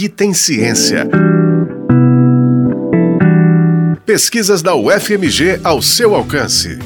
aqui tem ciência. Pesquisas da UFMG ao seu alcance.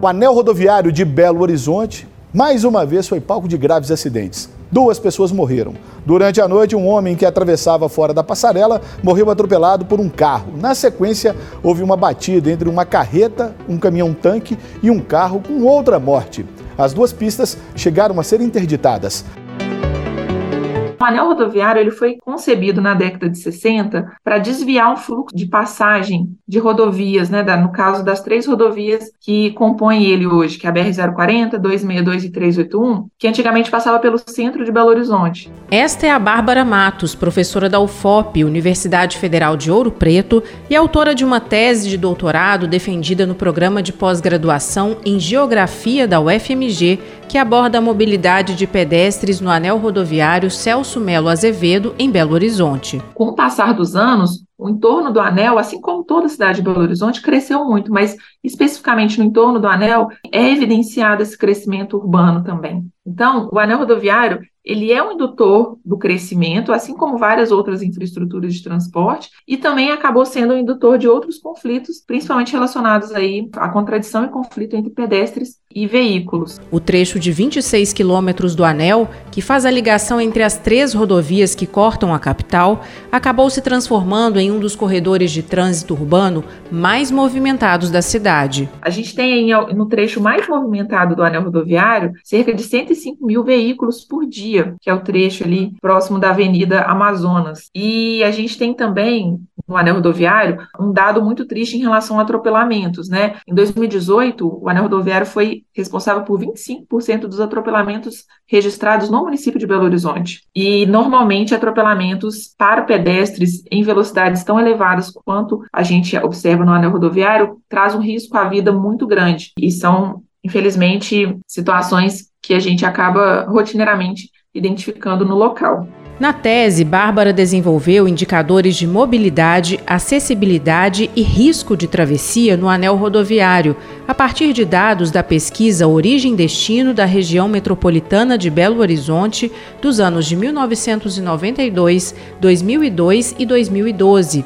O anel rodoviário de Belo Horizonte, mais uma vez, foi palco de graves acidentes. Duas pessoas morreram. Durante a noite, um homem que atravessava fora da passarela morreu atropelado por um carro. Na sequência, houve uma batida entre uma carreta, um caminhão-tanque e um carro com outra morte. As duas pistas chegaram a ser interditadas. O anel rodoviário ele foi concebido na década de 60 para desviar um fluxo de passagem de rodovias, né, no caso das três rodovias que compõem ele hoje, que é a BR-040, 262 e 381, que antigamente passava pelo centro de Belo Horizonte. Esta é a Bárbara Matos, professora da UFOP, Universidade Federal de Ouro Preto, e autora de uma tese de doutorado defendida no programa de pós-graduação em Geografia da UFMG, que aborda a mobilidade de pedestres no anel rodoviário Celso Melo Azevedo, em Belo Horizonte. Com o passar dos anos, o entorno do anel, assim como toda a cidade de Belo Horizonte, cresceu muito, mas especificamente no entorno do anel é evidenciado esse crescimento urbano também. Então, o anel rodoviário ele é um indutor do crescimento, assim como várias outras infraestruturas de transporte, e também acabou sendo um indutor de outros conflitos, principalmente relacionados aí à contradição e conflito entre pedestres e veículos. O trecho de 26 quilômetros do anel, que faz a ligação entre as três rodovias que cortam a capital, acabou se transformando em um dos corredores de trânsito urbano mais movimentados da cidade. A gente tem no trecho mais movimentado do anel rodoviário cerca de 105 mil veículos por dia que é o trecho ali próximo da Avenida Amazonas. E a gente tem também no anel rodoviário um dado muito triste em relação a atropelamentos, né? Em 2018, o anel rodoviário foi responsável por 25% dos atropelamentos registrados no município de Belo Horizonte. E normalmente atropelamentos para pedestres em velocidades tão elevadas quanto a gente observa no anel rodoviário traz um risco à vida muito grande. E são infelizmente, situações que a gente acaba rotineiramente identificando no local. Na tese, Bárbara desenvolveu indicadores de mobilidade, acessibilidade e risco de travessia no anel rodoviário, a partir de dados da pesquisa Origem-Destino da região metropolitana de Belo Horizonte dos anos de 1992, 2002 e 2012.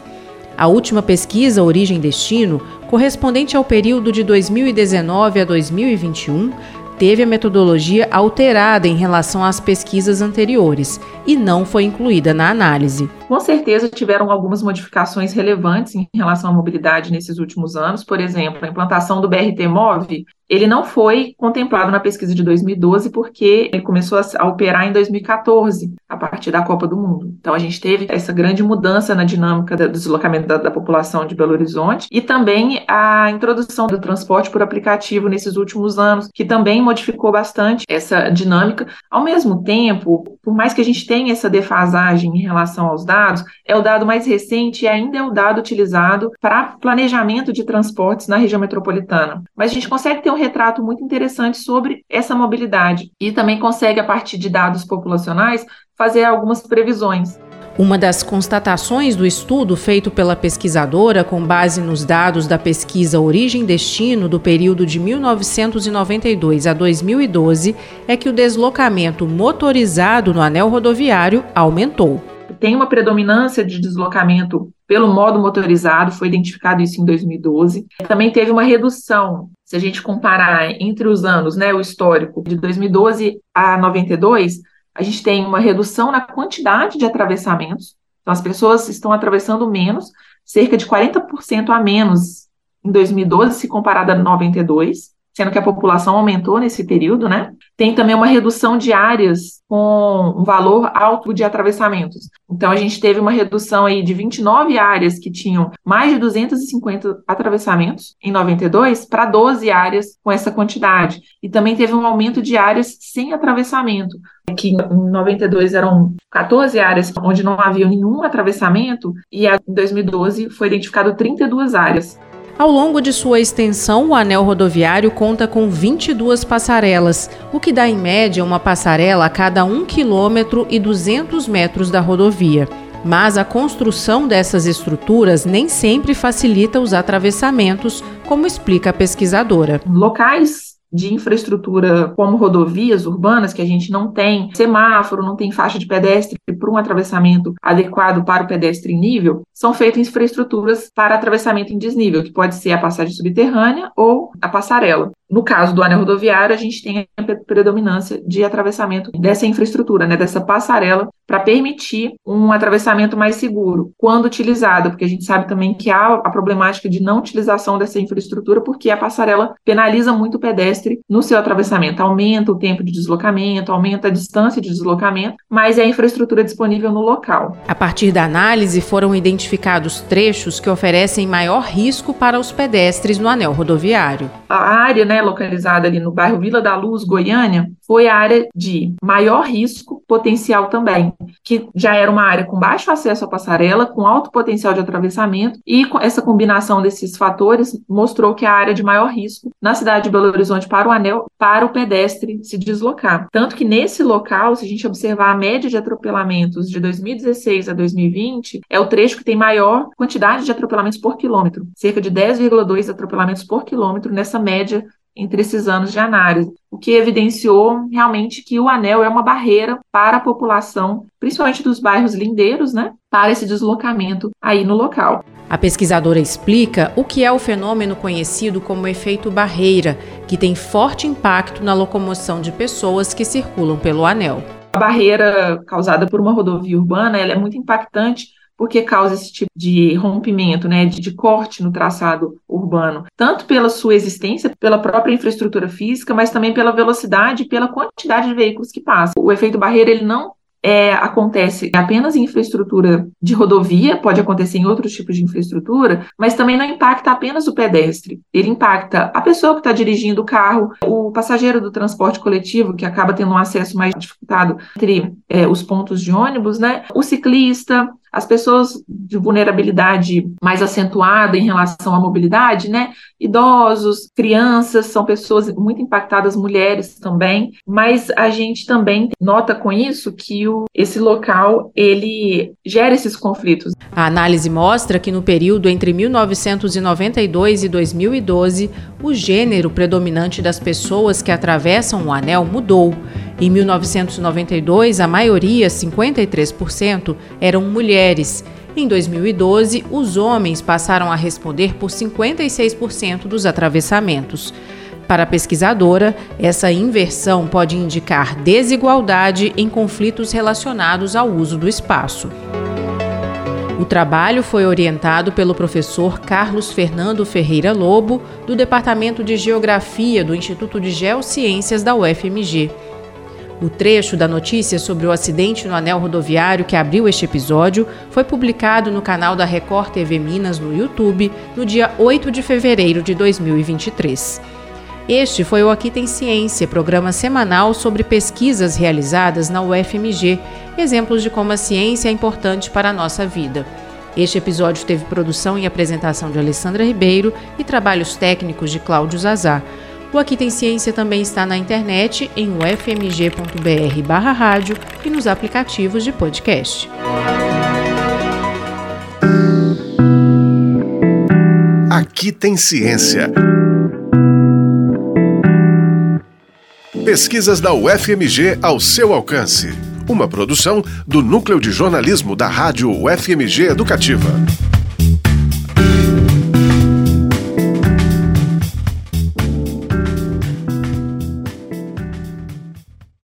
A última pesquisa Origem-Destino, correspondente ao período de 2019 a 2021, teve a metodologia alterada em relação às pesquisas anteriores e não foi incluída na análise. Com certeza tiveram algumas modificações relevantes em relação à mobilidade nesses últimos anos. Por exemplo, a implantação do BRT MOV ele não foi contemplado na pesquisa de 2012 porque ele começou a, operar em 2014, a partir da Copa do Mundo. Então a gente teve essa grande mudança na dinâmica do deslocamento da, da população de Belo Horizonte e também a introdução do transporte por aplicativo nesses últimos anos, que também modificou bastante essa dinâmica. Ao mesmo tempo, por mais que a gente tenha essa defasagem em relação aos dados, é o dado mais recente e ainda é o dado utilizado para planejamento de transportes na região metropolitana. Mas a gente consegue ter um retrato muito interessante sobre essa mobilidade e também consegue, a partir de dados populacionais, fazer algumas previsões. Uma das constatações do estudo feito pela pesquisadora, com base nos dados da pesquisa Origem-Destino do período de 1992 a 2012, é que o deslocamento motorizado no anel rodoviário aumentou. Tem uma predominância de deslocamento pelo modo motorizado, foi identificado isso em 2012. Também teve uma redução, se a gente comparar entre os anos, né, o histórico, de 2012 a 92, a gente tem uma redução na quantidade de atravessamentos. Então, as pessoas estão atravessando menos, cerca de 40% a menos em 2012, se comparada a 92 sendo que a população aumentou nesse período, né? Tem também uma redução de áreas com um valor alto de atravessamentos. Então, a gente teve uma redução aí de 29 áreas que tinham mais de 250 atravessamentos em 92 para 12 áreas com essa quantidade. E também teve um aumento de áreas sem atravessamento, que em 92 eram 14 áreas onde não havia nenhum atravessamento, e em 2012 foi identificado 32 áreas. Ao longo de sua extensão, o anel rodoviário conta com 22 passarelas, o que dá em média uma passarela a cada 1 quilômetro e 200 metros da rodovia. Mas a construção dessas estruturas nem sempre facilita os atravessamentos, como explica a pesquisadora. Locais de infraestrutura como rodovias urbanas, que a gente não tem semáforo, não tem faixa de pedestre para um atravessamento adequado para o pedestre em nível, são feitas infraestruturas para atravessamento em desnível, que pode ser a passagem subterrânea ou a passarela. No caso do anel rodoviário, a gente tem a predominância de atravessamento dessa infraestrutura, né, dessa passarela, para permitir um atravessamento mais seguro, quando utilizada, porque a gente sabe também que há a problemática de não utilização dessa infraestrutura, porque a passarela penaliza muito o pedestre no seu atravessamento, aumenta o tempo de deslocamento, aumenta a distância de deslocamento, mas é a infraestrutura disponível no local. A partir da análise, foram identificados trechos que oferecem maior risco para os pedestres no anel rodoviário. A área, né, localizada ali no bairro Vila da Luz, Goiânia, foi a área de maior risco potencial também, que já era uma área com baixo acesso à passarela, com alto potencial de atravessamento, e essa combinação desses fatores mostrou que a área de maior risco na cidade de Belo Horizonte para o anel, para o pedestre se deslocar. Tanto que nesse local, se a gente observar a média de atropelamentos de 2016 a 2020, é o trecho que tem maior quantidade de atropelamentos por quilômetro, cerca de 10,2 atropelamentos por quilômetro nessa média entre esses anos de análise, o que evidenciou realmente que o anel é uma barreira para a população, principalmente dos bairros lindeiros, né, para esse deslocamento aí no local. A pesquisadora explica o que é o fenômeno conhecido como efeito barreira, que tem forte impacto na locomoção de pessoas que circulam pelo anel. A barreira causada por uma rodovia urbana ela é muito impactante porque causa esse tipo de rompimento, né, de, de, corte no traçado urbano, tanto pela sua existência, pela própria infraestrutura física, mas também pela velocidade e pela quantidade de veículos que passam. O efeito barreira ele não é, acontece apenas em infraestrutura de rodovia, pode acontecer em outros tipos de infraestrutura, mas também não impacta apenas o pedestre. Ele impacta a pessoa que está dirigindo o carro, o passageiro do transporte coletivo, que acaba tendo um acesso mais dificultado entre é, os pontos de ônibus, né? O ciclista, as pessoas de vulnerabilidade mais acentuada em relação à mobilidade, né? Idosos, crianças, são pessoas muito impactadas, mulheres também, mas a gente também nota com isso que o, esse local ele gera esses conflitos. A análise mostra que no período entre 1992 e 2012, o gênero predominante das pessoas que atravessam o anel mudou. Em 1992, a maioria, 53%, eram mulheres. Em 2012, os homens passaram a responder por 56% dos atravessamentos. Para a pesquisadora, essa inversão pode indicar desigualdade em conflitos relacionados ao uso do espaço. O trabalho foi orientado pelo professor Carlos Fernando Ferreira Lobo, do Departamento de Geografia do Instituto de Geociências da UFMG. O trecho da notícia sobre o acidente no anel rodoviário que abriu este episódio foi publicado no canal da Record TV Minas no YouTube no dia 8 de fevereiro de 2023. Este foi o Aqui Tem Ciência, programa semanal sobre pesquisas realizadas na UFMG, exemplos de como a ciência é importante para a nossa vida. Este episódio teve produção e apresentação de Alessandra Ribeiro e trabalhos técnicos de Cláudio Zazar. O Aqui Tem Ciência também está na internet em ufmg.br barra rádio e nos aplicativos de podcast. Aqui tem ciência. Pesquisas da UFMG ao seu alcance. Uma produção do Núcleo de Jornalismo da Rádio UFMG Educativa.